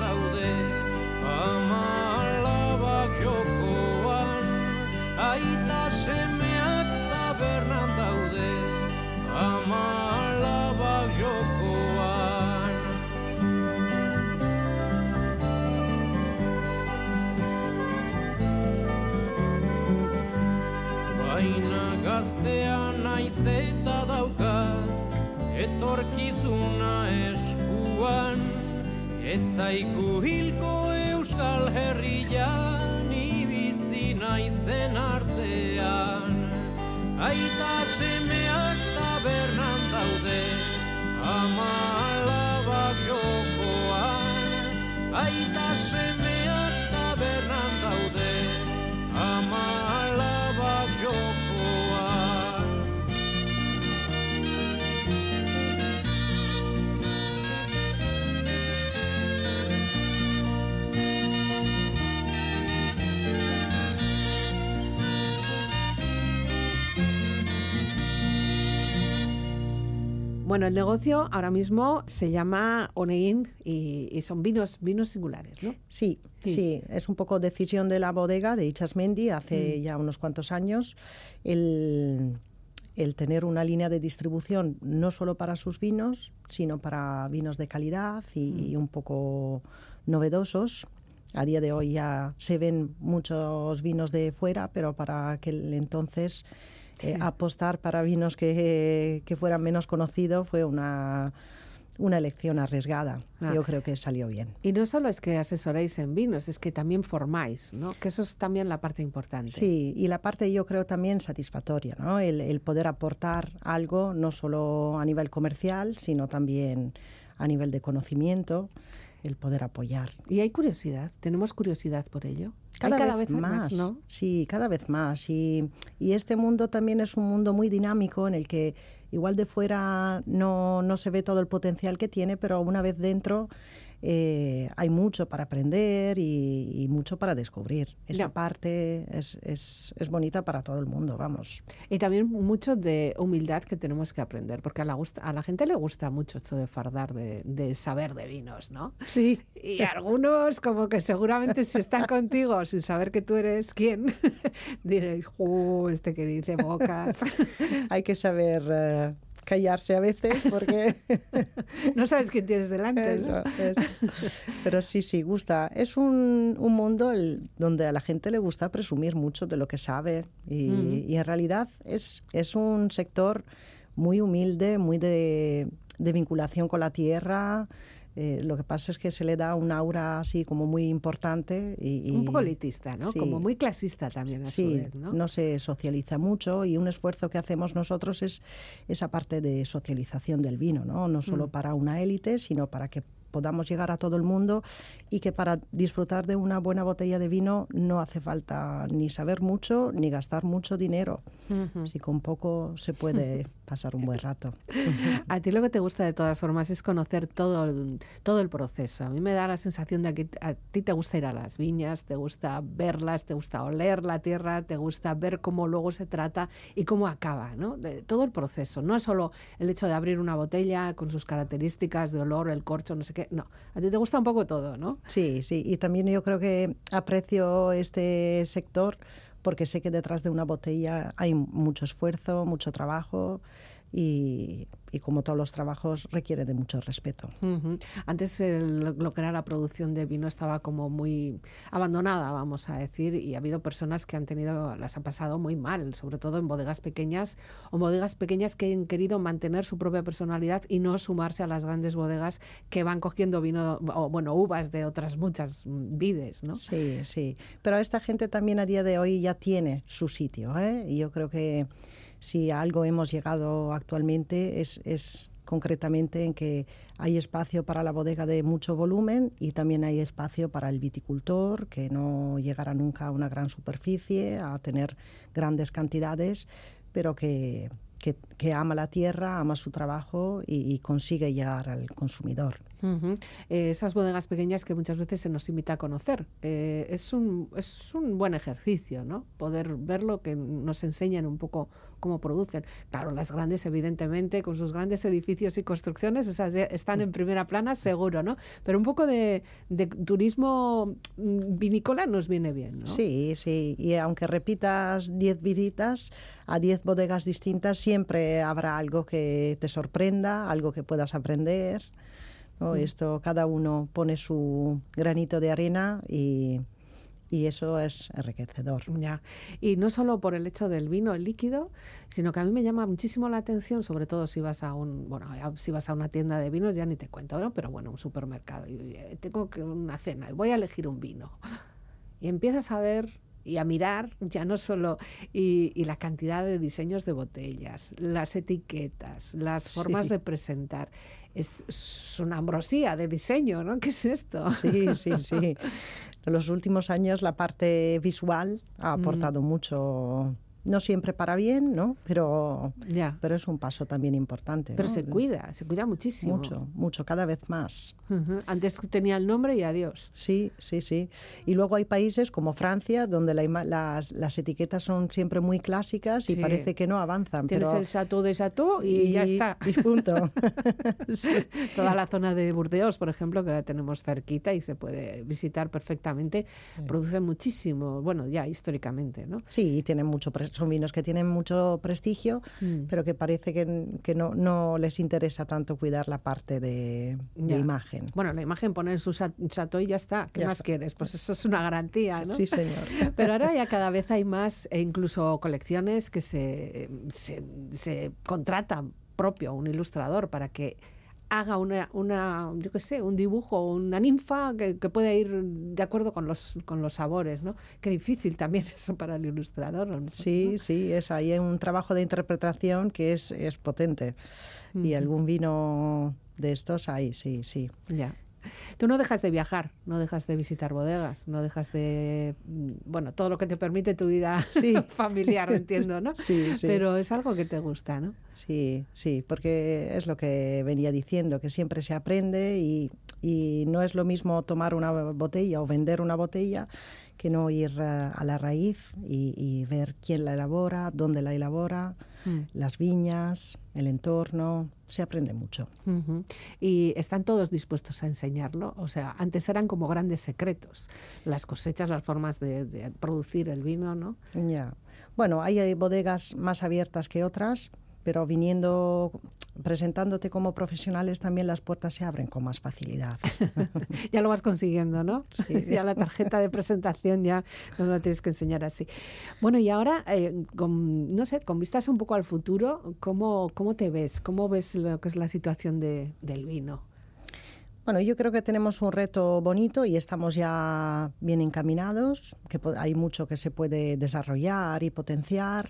etorkizuna eskuan, ez zaiku hilko euskal herrian, ibizi naizen artean. Aita semeak tabernan Bueno, el negocio ahora mismo se llama Onein y, y son vinos, vinos singulares, ¿no? Sí, Sí. sí, es un poco decisión de la bodega de Ichasmendi hace ya unos cuantos años el, el tener una línea de distribución no solo para sus vinos, sino para vinos de calidad y, y un poco novedosos. A día de hoy ya se ven muchos vinos de fuera, pero para aquel entonces eh, apostar para vinos que, que fueran menos conocidos fue una, una elección arriesgada. Ah. Yo creo que salió bien. Y no solo es que asesoréis en vinos, es que también formáis, ¿no? Que eso es también la parte importante. Sí, y la parte yo creo también satisfactoria, ¿no? El, el poder aportar algo, no solo a nivel comercial, sino también a nivel de conocimiento, el poder apoyar. Y hay curiosidad, tenemos curiosidad por ello. Cada, vez, hay más, ¿no? Sí, cada vez más. Y, y este mundo también es un mundo muy dinámico en el que igual de fuera no, no se ve todo el potencial que tiene, pero una vez dentro eh, hay mucho para aprender y, y mucho para descubrir. Esa Ya. parte es, es, es bonita para todo el mundo, vamos. Y también mucho de humildad que tenemos que aprender, porque a la, gusta- a la gente le gusta mucho esto de fardar, de, de saber de vinos, ¿no? Sí. Y algunos, como que seguramente si están contigo sin saber que tú eres quién, diréis, "Uh, este que dice bocas. hay que saber eh, callarse a veces porque No sabes quién tienes delante, pero sí sí gusta. Es un, un mundo el- donde a la gente le gusta presumir mucho de lo que sabe y, y en realidad es, es un sector muy humilde muy de, de vinculación con la tierra Eh, lo que pasa es que se le da un aura así como muy importante y, y- Un poco elitista, ¿no? Sí. Como muy clasista también a su Sí, vez, ¿no? no se socializa mucho y un esfuerzo que hacemos nosotros es esa parte de socialización del vino, ¿no? No solo Mm. para una élite, sino para que podamos llegar a todo el mundo y que para disfrutar de una buena botella de vino no hace falta ni saber mucho ni gastar mucho dinero. Si con poco se puede pasar un buen rato. A ti lo que te gusta de todas formas es conocer todo el, todo el proceso. A mí me da la sensación de que a ti te gusta ir a las viñas, te gusta verlas, te gusta oler la tierra, te gusta ver cómo luego se trata y cómo acaba, ¿no? De todo el proceso. No es solo el hecho de abrir una botella con sus características de olor, el corcho, no sé qué. No, a ti te gusta un poco todo, ¿no? Sí, sí, y también yo creo que aprecio este sector porque sé que detrás de una botella hay mucho esfuerzo, mucho trabajo y, y como todos los trabajos requiere de mucho respeto. Ujú. Antes el- lo que era la producción de vino estaba como muy abandonada, vamos a decir, y ha habido personas que han tenido, las ha pasado muy mal, sobre todo en bodegas pequeñas o bodegas pequeñas que han querido mantener su propia personalidad y no sumarse a las grandes bodegas que van cogiendo vino o bueno, uvas de otras muchas mm, vides, ¿no? Sí, sí. Pero esta gente también a día de hoy ya tiene su sitio. ¿eh? Y yo creo que si a algo hemos llegado actualmente es, es concretamente en que hay espacio para la bodega de mucho volumen y también hay espacio para el viticultor, que no llegará nunca a una gran superficie, a tener grandes cantidades, pero que, que, ama la tierra, ama su trabajo y consigue llegar al consumidor. Eh, esas bodegas pequeñas que muchas veces se nos invita a conocer. Eh, es, un, es un buen ejercicio, ¿no? Poder verlo, que nos enseñan un poco cómo producen. Claro, las grandes, evidentemente, con sus grandes edificios y construcciones, esas están en primera plana, seguro, ¿no? Pero un poco de, de turismo mm, vinícola nos viene bien, ¿no? Sí, sí. Y aunque repitas 10 visitas a 10 bodegas distintas, siempre habrá algo que te sorprenda, algo que puedas aprender. ¿No? Esto, cada uno pone su granito de arena y, y eso es enriquecedor. Ya. Y no solo por el hecho del vino, el líquido, sino que a mí me llama muchísimo la atención, sobre todo si vas a un, bueno, si vas a una tienda de vinos, ya ni te cuento, ¿no? Pero bueno, un supermercado. Y, eh, tengo que una cena y voy a elegir un vino. Y empiezas a ver y a mirar ya no solo y, y la cantidad de diseños de botellas, las etiquetas, las formas Sí. de presentar. Es, es una ambrosía de diseño, ¿no? ¿Qué es esto? Sí, sí, sí. En los últimos años la parte visual ha aportado mucho, no siempre para bien, ¿no? Pero, Ya. pero es un paso también importante. Pero ¿no? se cuida, se cuida muchísimo. Mucho, mucho, cada vez más. Antes tenía el nombre y adiós. Sí, sí, sí. Y luego hay países como Francia, donde la las, las etiquetas son siempre muy clásicas y Sí. parece que no avanzan. Tienes pero... el Chateau de Chateau y, ya está. Y punto. Sí. Toda la zona de Burdeos, por ejemplo, que la tenemos cerquita y se puede visitar perfectamente, produce muchísimo, bueno, ya históricamente, ¿no? Sí, y tienen mucho son vinos que tienen mucho prestigio, Mm. pero que parece que, que no, no les interesa tanto cuidar la parte de, imagen. Bueno, la imagen poner su cha- chateau y ya está. ¿Qué Ya más está. quieres? Pues eso es una garantía, ¿no? Sí, señor. Pero ahora ya cada vez hay más, e incluso colecciones que se, se, se contrata propio un ilustrador para que haga una, una yo qué sé, un dibujo, una ninfa que, que pueda ir de acuerdo con los, con los sabores, ¿no? Qué difícil también eso para el ilustrador. Sí, sí, es ahí un trabajo de interpretación que es, es potente. Y algún vino de estos hay, sí, sí. Ya. Tú no dejas de viajar, no dejas de visitar bodegas, no dejas de, mm, bueno, todo lo que te permite tu vida Sí. familiar, entiendo, ¿no? Sí, sí. Pero es algo que te gusta, ¿no? Sí, sí, porque es lo que venía diciendo, que siempre se aprende y, y no es lo mismo tomar una botella o vender una botella que no ir a la raíz y, y ver quién la elabora, dónde la elabora, Mm. las viñas, el entorno, se aprende mucho. Y están todos dispuestos a enseñarlo. O sea, antes eran como grandes secretos. Las cosechas, las formas de, de producir el vino, ¿no? Ya. Bueno, hay bodegas más abiertas que otras, pero viniendo, presentándote como profesionales, también las puertas se abren con más facilidad. ya lo vas consiguiendo, ¿no? ya la tarjeta de presentación ya no la tienes que enseñar así. Bueno, y ahora, eh, con, no sé, con vistas un poco al futuro, ¿cómo, cómo te ves? ¿Cómo ves lo que es la situación de- del vino? Bueno, yo creo que tenemos un reto bonito y estamos ya bien encaminados, que hay mucho que se puede desarrollar y potenciar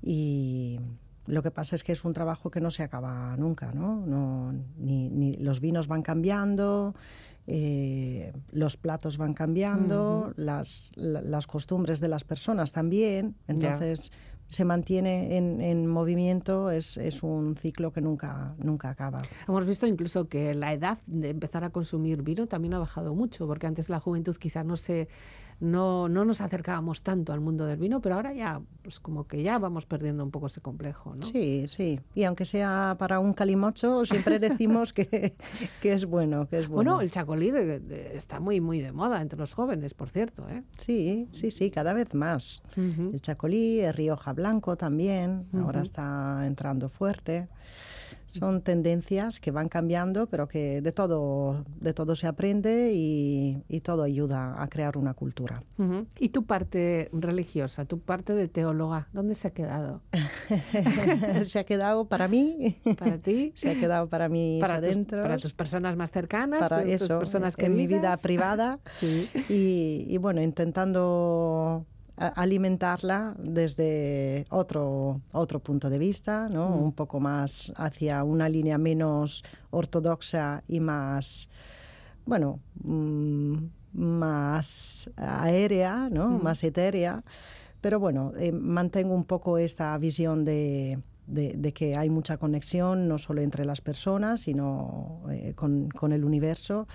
y lo que pasa es que es un trabajo que no se acaba nunca, ¿no? no ni, ni los vinos van cambiando, eh, los platos van cambiando, las, la- las costumbres de las personas también, entonces se mantiene en, en movimiento, es, es un ciclo que nunca, nunca acaba. Hemos visto incluso que la edad de empezar a consumir vino también ha bajado mucho, porque antes la juventud quizá no se no, no nos acercábamos tanto al mundo del vino, pero ahora ya pues como que ya vamos perdiendo un poco ese complejo, ¿no? Sí, sí. Y aunque sea para un calimocho, siempre decimos que, que es bueno, que es bueno. Bueno, el chacolí de- de- está muy muy de moda entre los jóvenes, por cierto, ¿eh? Sí, sí, sí, cada vez más. El chacolí, el Rioja blanco también, ahora está entrando fuerte. Son tendencias que van cambiando, pero que de todo, de todo se aprende y, y todo ayuda a crear una cultura. ¿Y tu parte religiosa, tu parte de teóloga, dónde se ha quedado? se ha quedado para mí, ¿Para ti? se ha quedado para mis para tus, adentros. para tus personas más cercanas, para tu- tus eso, personas en mi vida privada Sí. y, y, bueno, intentando alimentarla desde otro, otro punto de vista, ¿no? Mm. un poco más hacia una línea menos ortodoxa y más, bueno, mm, más aérea, ¿no? Mm. más etérea, pero bueno, eh, mantengo un poco esta visión de, de- de que hay mucha conexión, no solo entre las personas, sino eh, con, con el universo.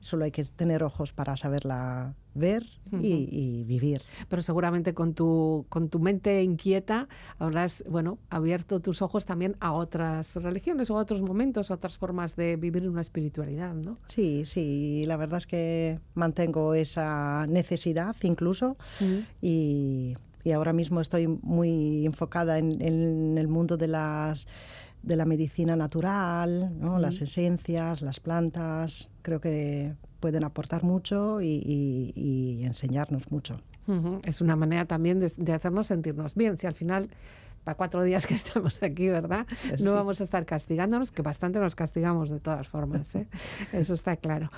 Solo hay que tener ojos para saberla ver y, vivir. Pero seguramente con tu, con tu mente inquieta habrás bueno, abierto tus ojos también a otras religiones o a otros momentos, a otras formas de vivir una espiritualidad, ¿no? Sí, sí, la verdad es que mantengo esa necesidad incluso y, y ahora mismo estoy muy enfocada en, en el mundo de las de la medicina natural, ¿no? las esencias, las plantas, creo que pueden aportar mucho y, y- y enseñarnos mucho. Es una manera también de, de hacernos sentirnos bien. Si al final, para cuatro días que estamos aquí, ¿verdad? Pues No vamos a estar castigándonos, que bastante nos castigamos de todas formas, ¿eh? Eso está claro.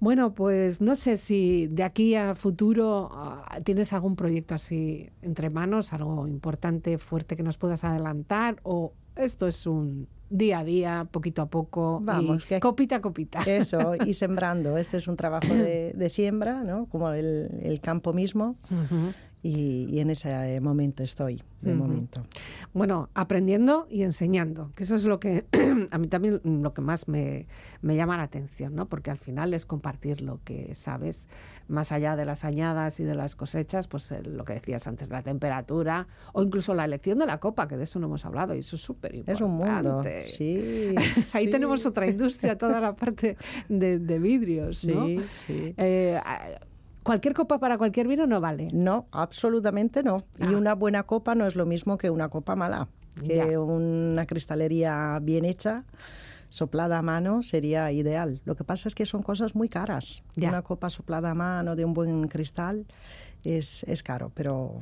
Bueno, pues no sé si de aquí a futuro ah, tienes algún proyecto así entre manos, algo importante, fuerte que nos puedas adelantar, o esto es un día a día, poquito a poco, y Vamos, que- copita a copita. Eso, y sembrando. Este es un trabajo de, de siembra, ¿no? como el, el campo mismo. Y, y en ese momento estoy, de Ujú. momento. Bueno, aprendiendo y enseñando, que eso es lo que a mí también lo que más me, me llama la atención, ¿no? Porque al final es compartir lo que sabes, más allá de las añadas y de las cosechas, pues eh, lo que decías antes, la temperatura o incluso la elección de la copa, que de eso no hemos hablado y eso es súper importante. Es un mundo, sí. Ahí sí. tenemos otra industria, toda la parte de, de vidrios, ¿no? Sí, sí. Eh, cualquier copa para cualquier vino no vale. No, absolutamente no. Y Ah. una buena copa no es lo mismo que una copa mala. Que Ya. una cristalería bien hecha, soplada a mano, sería ideal. Lo que pasa es que son cosas muy caras. Ya. Una copa soplada a mano de un buen cristal es, es caro, pero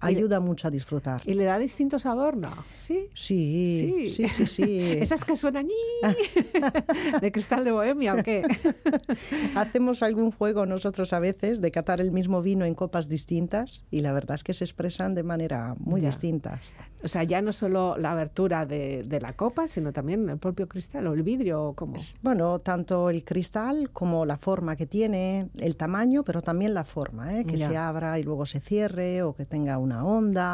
ayuda mucho a disfrutar. ¿Y le da distinto sabor? No. ¿Sí? Sí, sí, sí, sí. Esas que suenan de cristal de bohemia o qué. Hacemos algún juego nosotros a veces de catar el mismo vino en copas distintas y la verdad es que se expresan de manera muy Ya. distintas. O sea, ya no solo la abertura de, de la copa, sino también el propio cristal o el vidrio o como. Bueno, tanto el cristal como la forma que tiene, el tamaño, pero también la forma, ¿eh? que Ya. se abra y luego se cierre o que tenga una onda,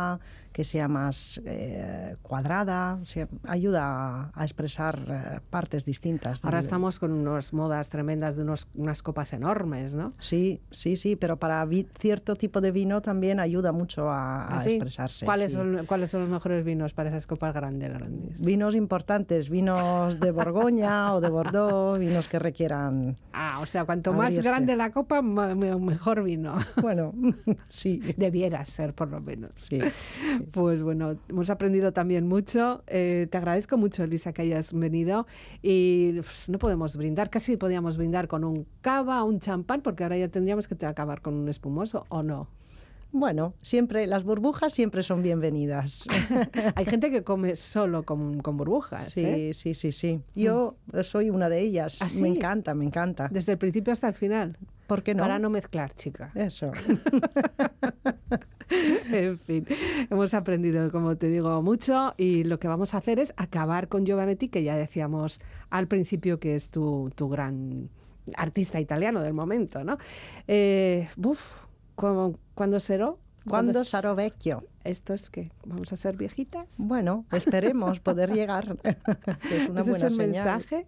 que sea más eh, cuadrada, o sea, ayuda a, a expresar eh, partes distintas. Ahora estamos con unas modas tremendas de unos, unas copas enormes, ¿no? Sí, sí, sí, pero para vi- cierto tipo de vino también ayuda mucho a, ¿Ah, sí? expresarse. ¿Cuáles, sí. son, ¿Cuáles son los mejores vinos para esas copas grandes, grandes? Vinos importantes, vinos de Borgoña o de Bordeaux, vinos que requieran, Ah, o sea, cuanto más grande la copa, mejor vino. bueno, sí, Debiera ser, por lo menos. sí. Pues bueno, hemos aprendido también mucho. Eh, te agradezco mucho, Elisa, que hayas venido. Y pues, no podemos brindar, casi podíamos brindar con un cava, un champán, porque ahora ya tendríamos que acabar con un espumoso, ¿o no? Bueno, siempre, las burbujas siempre son bienvenidas. Hay gente que come solo con, con burbujas. Sí, ¿eh? sí, sí, sí. Yo soy una de ellas. ¿Ah, sí? Me encanta, me encanta. Desde el principio hasta el final. ¿Por qué no? Para no mezclar, chica. Eso. en fin, hemos aprendido, como te digo, mucho y lo que vamos a hacer es acabar con Giovanetti, que ya decíamos al principio que es tu, tu gran artista italiano del momento, ¿no? Eh, buf, ¿cu- ¿cuándo será? ¿Cuándo sarò vecchio? ¿Esto es que vamos a ser viejitas? Bueno, esperemos poder llegar. es una ¿Ese buena es el señal. mensaje?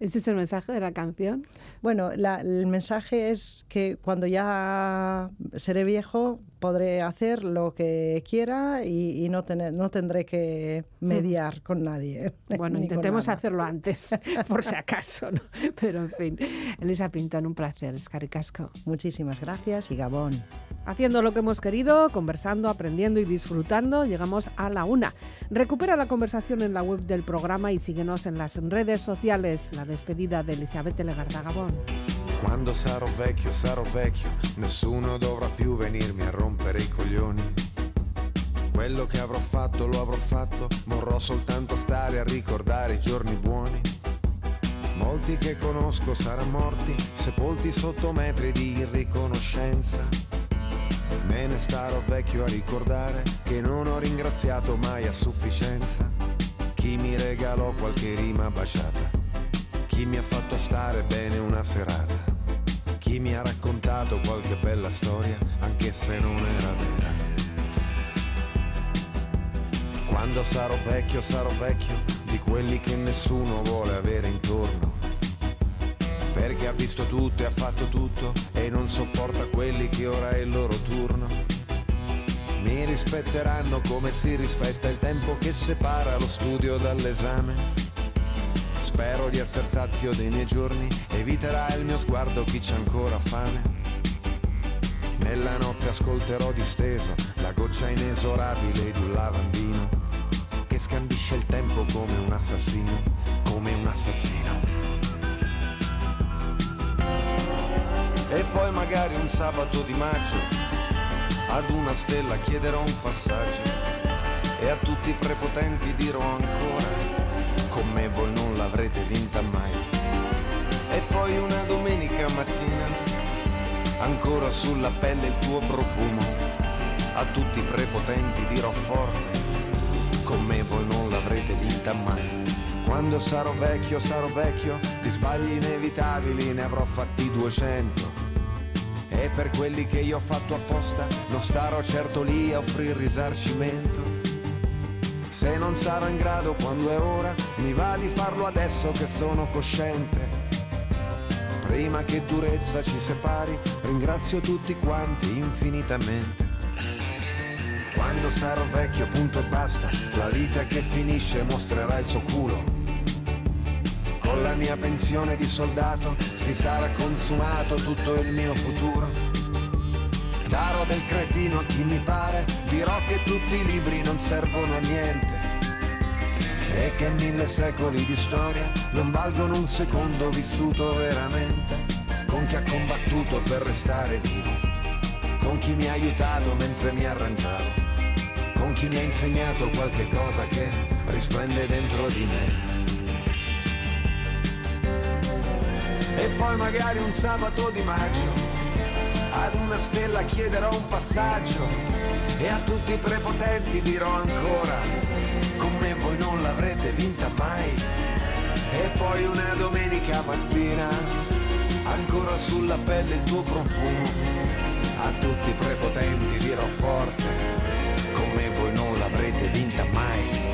¿Ese es el mensaje de la canción? Bueno, la- el mensaje es que cuando ya seré viejo podré hacer lo que quiera y, y no, tener, no tendré que mediar con nadie. Bueno, intentemos hacerlo antes, por si acaso, ¿no? Pero en fin, Elisa Pintón, un placer, Escaricasco. Muchísimas gracias y Gabón. Haciendo lo que hemos querido, conversando, aprendiendo y disfrutando, llegamos a la una. Recupera la conversación en la web del programa y síguenos en las redes sociales. La despedida de Elisabetta Legarda Gabón. Quando sarò vecchio, sarò vecchio, nessuno dovrà più venirmi a rompere i coglioni. Quello che avrò fatto lo avrò fatto, vorrò soltanto stare a ricordare i giorni buoni. Molti che conosco saranno morti, sepolti sotto metri di irriconoscenza. Me ne starò vecchio a ricordare che non ho ringraziato mai a sufficienza. Chi mi regalò qualche rima baciata, chi mi ha fatto stare bene una serata, chi mi ha raccontato qualche bella storia anche se non era vera. Quando sarò vecchio sarò vecchio di quelli che nessuno vuole avere intorno perché ha visto tutto e ha fatto tutto e non sopporta quelli che ora è il loro turno. Mi rispetteranno come si rispetta il tempo che separa lo studio dall'esame. Spero di essere sazio dei miei giorni, eviterà il mio sguardo chi c'ha ancora fame. Nella notte ascolterò disteso la goccia inesorabile di un lavandino che scandisce il tempo come un assassino, come un assassino. Magari un sabato di maggio ad una stella chiederò un passaggio e a tutti i prepotenti dirò ancora con me voi non l'avrete vinta mai. E poi una domenica mattina ancora sulla pelle il tuo profumo a tutti i prepotenti dirò forte con me voi non l'avrete vinta mai. Quando sarò vecchio, sarò vecchio, di sbagli inevitabili ne avrò fatti 200 e per quelli che io ho fatto apposta non starò certo lì a offrire risarcimento. Se non sarò in grado quando è ora, mi va di farlo adesso che sono cosciente. Prima che durezza ci separi, ringrazio tutti quanti infinitamente. Quando sarò vecchio, punto e basta, la vita che finisce mostrerà il suo culo. Con la mia pensione di soldato si sarà consumato tutto il mio futuro. Darò del cretino a chi mi pare, dirò che tutti i libri non servono a niente. E che mille secoli di storia non valgono un secondo vissuto veramente. Con chi ha combattuto per restare vivo, con chi mi ha aiutato mentre mi arrangiavo, con chi mi ha insegnato qualche cosa che risplende dentro di me. E poi magari un sabato di maggio ad una stella chiederò un passaggio e a tutti i prepotenti dirò ancora, con me voi non l'avrete vinta mai. E poi una domenica mattina, ancora sulla pelle il tuo profumo, a tutti i prepotenti dirò forte, con me voi non l'avrete vinta mai.